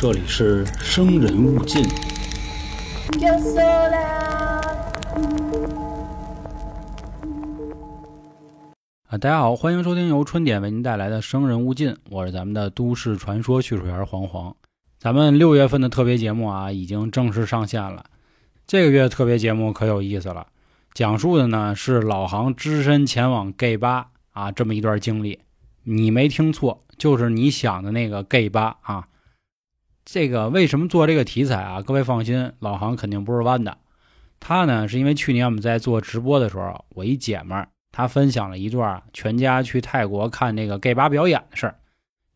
这里是生人勿近。啊，大家好，欢迎收听由春点为您带来的《生人勿近》，我是咱们的都市传说叙述员黄黄。咱们六月份的特别节目啊，已经正式上线了。这个月特别节目可有意思了，讲述的呢是老杭只身前往 gay 吧啊这么一段经历。你没听错，就是你想的那个 gay 吧啊。这个为什么做这个题材啊？各位放心，老杭肯定不是弯的。他呢是因为去年我们在做直播的时候，我一姐们儿。他分享了一段全家去泰国看那个 gay 吧表演的事儿。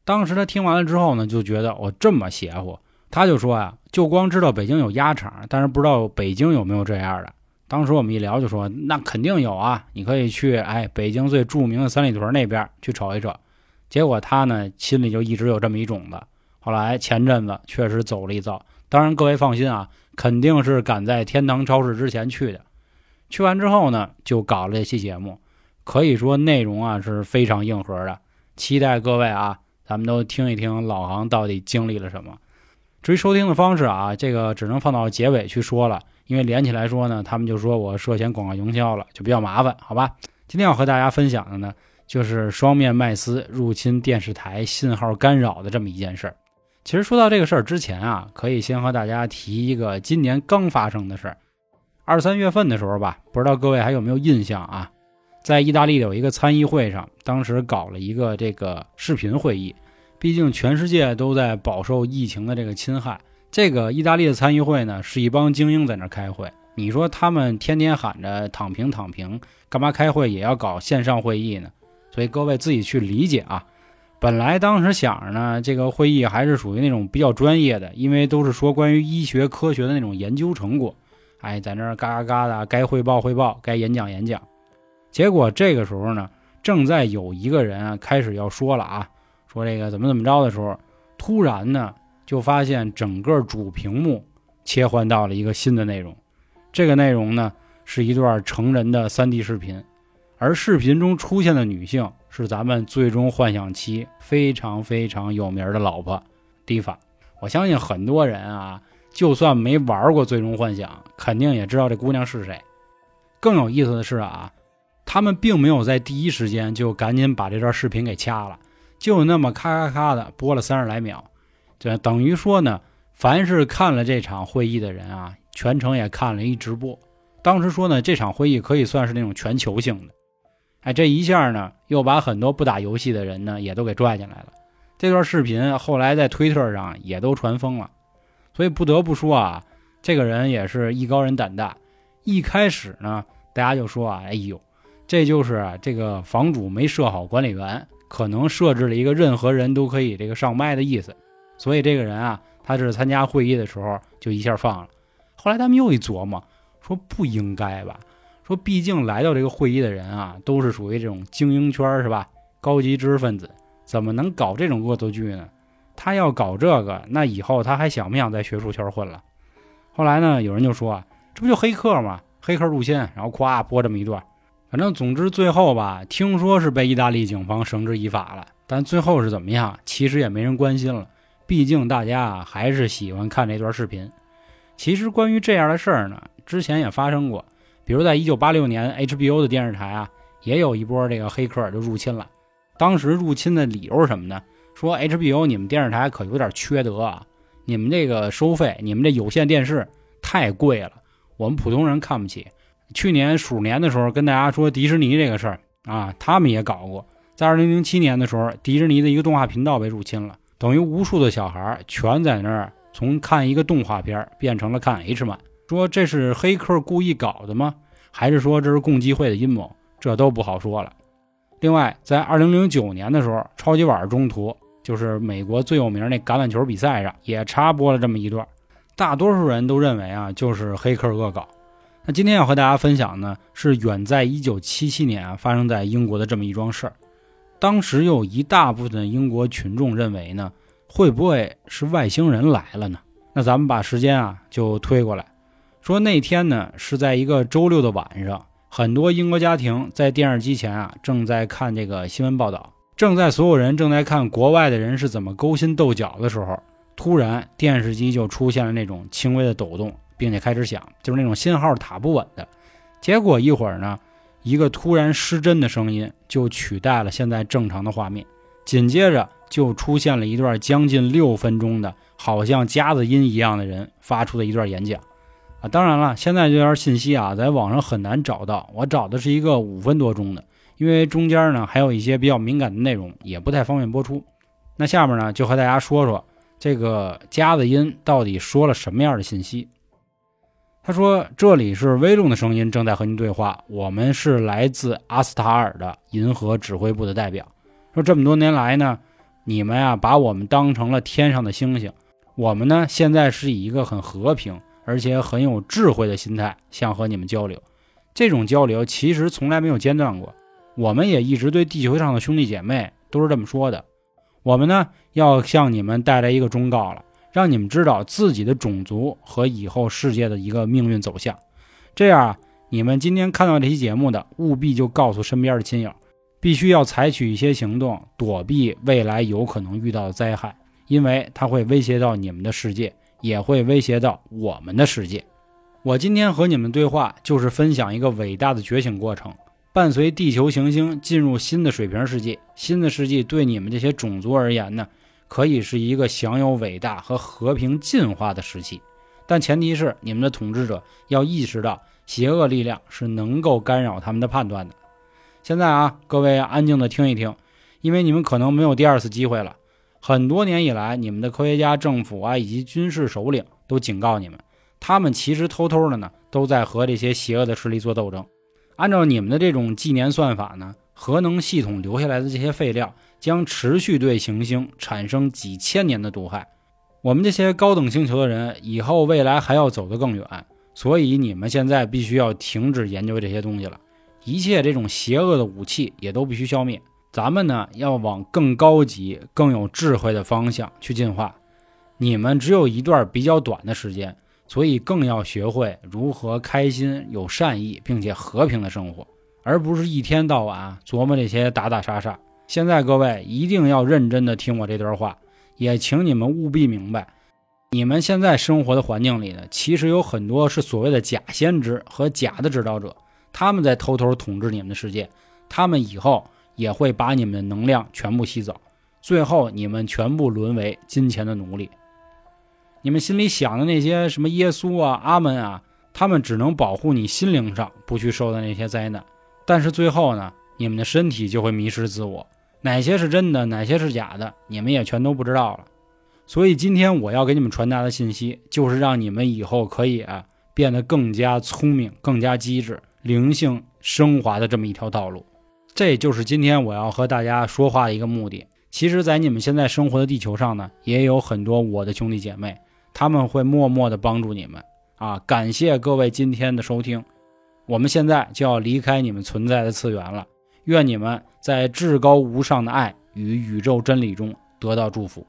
当时他听完了之后呢，就觉得我这么邪乎，他就说呀，就光知道北京有鸭场，但是不知道北京有没有这样的。当时我们一聊就说，那肯定有啊，你可以去哎北京最著名的三里屯那边去瞅一瞅。结果他呢心里就一直有这么一种子。后来前阵子确实走了一遭，当然各位放心啊，肯定是赶在天堂超市之前去的。去完之后呢，就搞了这期节目。可以说内容啊是非常硬核的，期待各位啊，咱们都听一听老航到底经历了什么。至于收听的方式啊，这个只能放到结尾去说了，因为连起来说呢，他们就说我涉嫌广告营销了，就比较麻烦，好吧？今天要和大家分享的呢，就是双面麦斯入侵电视台信号干扰的这么一件事儿。其实说到这个事儿之前啊，可以先和大家提一个今年刚发生的事儿。二三月份的时候吧，不知道各位还有没有印象啊？在意大利有一个参议会上，当时搞了一个这个视频会议。毕竟全世界都在饱受疫情的这个侵害，这个意大利的参议会呢，是一帮精英在那开会。你说他们天天喊着躺平躺平，干嘛开会也要搞线上会议呢？所以各位自己去理解啊。本来当时想着呢，这个会议还是属于那种比较专业的，因为都是说关于医学科学的那种研究成果。哎，在那儿嘎嘎嘎的，该汇报汇报，该演讲演讲。结果这个时候呢，正在有一个人啊开始要说了啊，说这个怎么怎么着的时候，突然呢就发现整个主屏幕切换到了一个新的内容，这个内容呢是一段成人的 3D 视频，而视频中出现的女性是咱们最终幻想七非常非常有名的老婆蒂法。我相信很多人啊，就算没玩过最终幻想，肯定也知道这姑娘是谁。更有意思的是啊。他们并没有在第一时间就赶紧把这段视频给掐了，就那么咔咔咔的播了三十来秒，就等于说呢，凡是看了这场会议的人啊，全程也看了一直播。当时说呢，这场会议可以算是那种全球性的。哎，这一下呢，又把很多不打游戏的人呢也都给拽进来了。这段视频后来在推特上也都传疯了，所以不得不说啊，这个人也是艺高人胆大。一开始呢，大家就说啊，哎呦。这就是这个房主没设好管理员，可能设置了一个任何人都可以这个上麦的意思，所以这个人啊，他是参加会议的时候就一下放了。后来他们又一琢磨，说不应该吧？说毕竟来到这个会议的人啊，都是属于这种精英圈是吧？高级知识分子，怎么能搞这种恶作剧呢？他要搞这个，那以后他还想不想在学术圈混了？后来呢，有人就说啊，这不就黑客吗？黑客入侵，然后咵播这么一段。反正总之最后吧，听说是被意大利警方绳之以法了，但最后是怎么样，其实也没人关心了。毕竟大家还是喜欢看这段视频。其实关于这样的事儿呢，之前也发生过，比如在一九八六年，HBO 的电视台啊也有一波这个黑客就入侵了。当时入侵的理由是什么呢？说 HBO 你们电视台可有点缺德啊，你们这个收费，你们这有线电视太贵了，我们普通人看不起。去年鼠年的时候，跟大家说迪士尼这个事儿啊，他们也搞过。在二零零七年的时候，迪士尼的一个动画频道被入侵了，等于无数的小孩全在那儿从看一个动画片变成了看 H 漫。说这是黑客故意搞的吗？还是说这是共济会的阴谋？这都不好说了。另外，在二零零九年的时候，超级碗中途就是美国最有名那橄榄球比赛上也插播了这么一段，大多数人都认为啊，就是黑客恶搞。那今天要和大家分享呢，是远在1977年啊发生在英国的这么一桩事儿。当时有一大部分英国群众认为呢，会不会是外星人来了呢？那咱们把时间啊就推过来，说那天呢是在一个周六的晚上，很多英国家庭在电视机前啊正在看这个新闻报道，正在所有人正在看国外的人是怎么勾心斗角的时候，突然电视机就出现了那种轻微的抖动，并且开始响，就是那种信号塔不稳的。结果一会儿呢，一个突然失真的声音就取代了现在正常的画面，紧接着就出现了一段将近六分钟的，好像夹子音一样的人发出的一段演讲。啊，当然了，现在这段信息啊，在网上很难找到。我找的是一个五分多钟的，因为中间呢还有一些比较敏感的内容，也不太方便播出。那下面呢，就和大家说说这个夹子音到底说了什么样的信息。他说：“这里是威龙的声音，正在和您对话。我们是来自阿斯塔尔的银河指挥部的代表。说这么多年来呢，你们呀把我们当成了天上的星星。我们呢现在是以一个很和平。”而且很有智慧的心态，想和你们交流。这种交流其实从来没有间断过。我们也一直对地球上的兄弟姐妹都是这么说的。我们呢，要向你们带来一个忠告了，让你们知道自己的种族和以后世界的一个命运走向。这样啊，你们今天看到这期节目的，务必就告诉身边的亲友，必须要采取一些行动，躲避未来有可能遇到的灾害，因为它会威胁到你们的世界。也会威胁到我们的世界。我今天和你们对话，就是分享一个伟大的觉醒过程。伴随地球行星进入新的水平世界，新的世界对你们这些种族而言呢，可以是一个享有伟大和和平进化的时期。但前提是你们的统治者要意识到，邪恶力量是能够干扰他们的判断的。现在啊，各位安静的听一听，因为你们可能没有第二次机会了。很多年以来，你们的科学家、政府啊，以及军事首领都警告你们，他们其实偷偷的呢，都在和这些邪恶的势力做斗争。按照你们的这种纪年算法呢，核能系统留下来的这些废料将持续对行星产生几千年的毒害。我们这些高等星球的人以后未来还要走得更远，所以你们现在必须要停止研究这些东西了，一切这种邪恶的武器也都必须消灭。咱们呢要往更高级、更有智慧的方向去进化。你们只有一段比较短的时间，所以更要学会如何开心、有善意并且和平的生活，而不是一天到晚琢磨这些打打杀杀。现在各位一定要认真的听我这段话，也请你们务必明白，你们现在生活的环境里呢，其实有很多是所谓的假先知和假的指导者，他们在偷偷统治你们的世界，他们以后。也会把你们的能量全部吸走，最后你们全部沦为金钱的奴隶。你们心里想的那些什么耶稣啊、阿门啊，他们只能保护你心灵上不去受到那些灾难，但是最后呢，你们的身体就会迷失自我，哪些是真的，哪些是假的，你们也全都不知道了。所以今天我要给你们传达的信息，就是让你们以后可以啊变得更加聪明、更加机智、灵性升华的这么一条道路。这就是今天我要和大家说话的一个目的。其实，在你们现在生活的地球上呢，也有很多我的兄弟姐妹，他们会默默的帮助你们啊！感谢各位今天的收听。我们现在就要离开你们存在的次元了。愿你们在至高无上的爱与宇宙真理中得到祝福。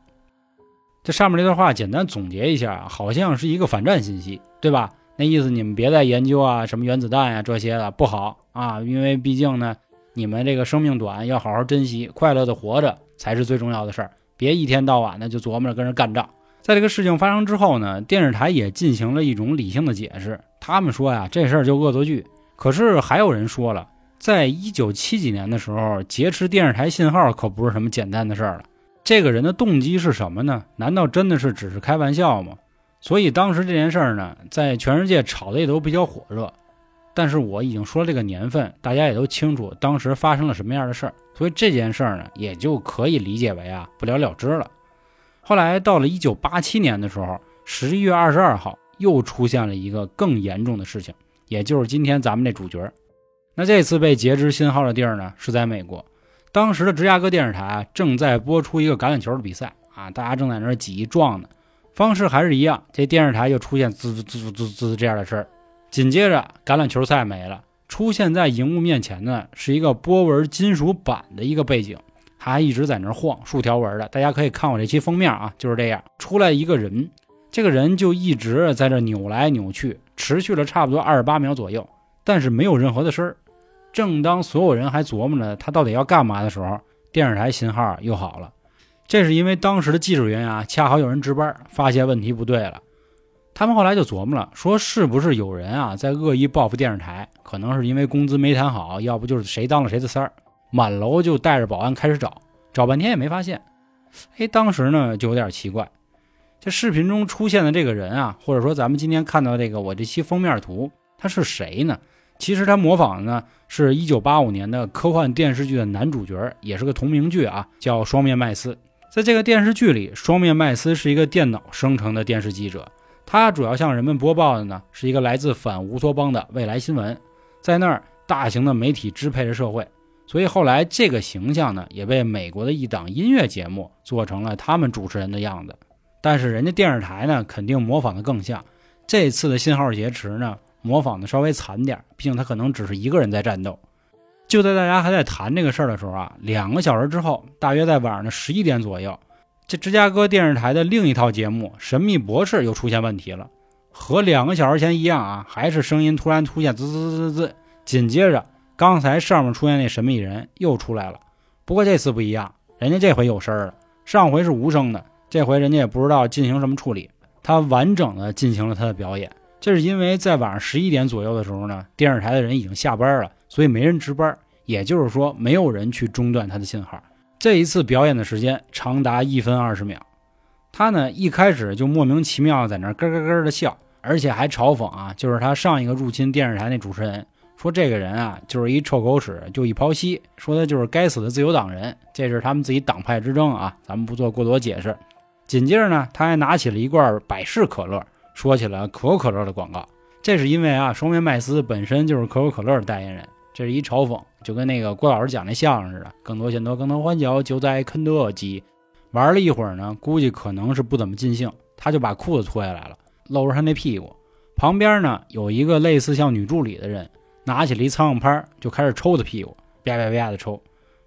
这上面这段话简单总结一下，好像是一个反战信息，对吧？那意思你们别再研究啊，什么原子弹呀这些的不好啊，因为毕竟呢。你们这个生命短，要好好珍惜，快乐的活着才是最重要的事儿。别一天到晚的就琢磨着跟人干仗。在这个事情发生之后呢，电视台也进行了一种理性的解释。他们说呀，这事儿就恶作剧。可是还有人说了，在一九七几年的时候，劫持电视台信号可不是什么简单的事儿了。这个人的动机是什么呢？难道真的是只是开玩笑吗？所以当时这件事儿呢，在全世界炒的也都比较火热。但是我已经说了这个年份，大家也都清楚当时发生了什么样的事儿，所以这件事儿呢，也就可以理解为啊不了了之了。后来到了一九八七年的时候，十一月二十二号又出现了一个更严重的事情，也就是今天咱们这主角。那这次被截肢信号的地儿呢，是在美国。当时的芝加哥电视台正在播出一个橄榄球的比赛啊，大家正在那儿挤撞呢，方式还是一样，这电视台就出现滋滋滋滋滋这样的事儿。紧接着，橄榄球赛没了，出现在荧幕面前的是一个波纹金属板的一个背景，还一直在那晃，竖条纹的。大家可以看我这期封面啊，就是这样。出来一个人，这个人就一直在这扭来扭去，持续了差不多二十八秒左右，但是没有任何的声儿。正当所有人还琢磨着他到底要干嘛的时候，电视台信号又好了。这是因为当时的技术员啊，恰好有人值班，发现问题不对了。他们后来就琢磨了，说是不是有人啊在恶意报复电视台？可能是因为工资没谈好，要不就是谁当了谁的三儿。满楼就带着保安开始找，找半天也没发现。哎，当时呢就有点奇怪，这视频中出现的这个人啊，或者说咱们今天看到这个我这期封面图，他是谁呢？其实他模仿的呢是一九八五年的科幻电视剧的男主角，也是个同名剧啊，叫《双面麦斯》。在这个电视剧里，双面麦斯是一个电脑生成的电视记者。他主要向人们播报的呢，是一个来自反乌托邦的未来新闻，在那儿大型的媒体支配着社会，所以后来这个形象呢，也被美国的一档音乐节目做成了他们主持人的样子。但是人家电视台呢，肯定模仿的更像。这次的信号劫持呢，模仿的稍微惨点，毕竟他可能只是一个人在战斗。就在大家还在谈这个事儿的时候啊，两个小时之后，大约在晚上的十一点左右。这芝加哥电视台的另一套节目《神秘博士》又出现问题了，和两个小时前一样啊，还是声音突然出现滋滋滋滋滋，紧接着刚才上面出现那神秘人又出来了，不过这次不一样，人家这回有声了，上回是无声的，这回人家也不知道进行什么处理，他完整的进行了他的表演。这是因为在晚上十一点左右的时候呢，电视台的人已经下班了，所以没人值班，也就是说没有人去中断他的信号。这一次表演的时间长达一分二十秒，他呢一开始就莫名其妙在那咯咯咯的笑，而且还嘲讽啊，就是他上一个入侵电视台那主持人说这个人啊就是一臭狗屎，就一泡稀，说他就是该死的自由党人，这是他们自己党派之争啊，咱们不做过多解释。紧接着呢，他还拿起了一罐百事可乐，说起了可口可乐的广告，这是因为啊，双面麦斯本身就是可口可乐的代言人。这是一嘲讽，就跟那个郭老师讲那相声似的。更多钱多，更多欢笑，就在肯德基。玩了一会儿呢，估计可能是不怎么尽兴，他就把裤子脱下来了，露着他那屁股。旁边呢有一个类似像女助理的人，拿起了一苍蝇拍，就开始抽他屁股，啪啪啪的抽。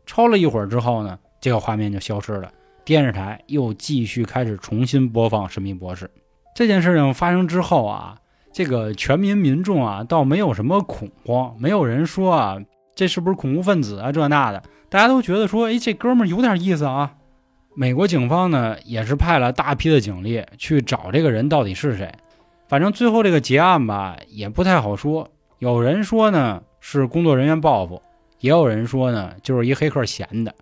抽了一会儿之后呢，这个画面就消失了。电视台又继续开始重新播放《神秘博士》。这件事情发生之后啊。这个全民民众啊，倒没有什么恐慌，没有人说啊，这是不是恐怖分子啊？这那的，大家都觉得说，哎，这哥们儿有点意思啊。美国警方呢，也是派了大批的警力去找这个人到底是谁。反正最后这个结案吧，也不太好说。有人说呢是工作人员报复，也有人说呢就是一黑客闲的。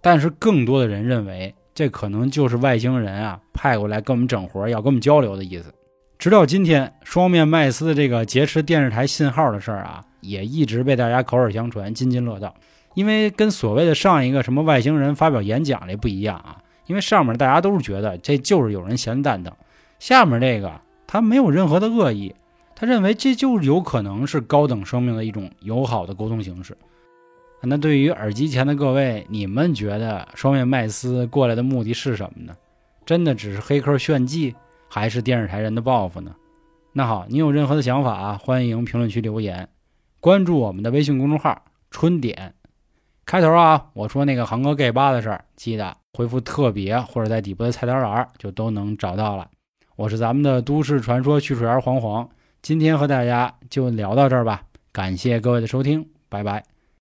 但是更多的人认为，这可能就是外星人啊派过来跟我们整活，要跟我们交流的意思。直到今天，双面麦斯的这个劫持电视台信号的事儿啊，也一直被大家口耳相传、津津乐道。因为跟所谓的上一个什么外星人发表演讲的不一样啊，因为上面大家都是觉得这就是有人闲蛋疼，下面这个他没有任何的恶意，他认为这就有可能是高等生命的一种友好的沟通形式。那对于耳机前的各位，你们觉得双面麦斯过来的目的是什么呢？真的只是黑客炫技？还是电视台人的报复呢？那好，你有任何的想法啊，欢迎评论区留言，关注我们的微信公众号“春点”。开头啊，我说那个航哥 gay 八的事儿，记得回复特别或者在底部的菜单栏就都能找到了。我是咱们的都市传说叙述员黄黄，今天和大家就聊到这儿吧，感谢各位的收听，拜拜。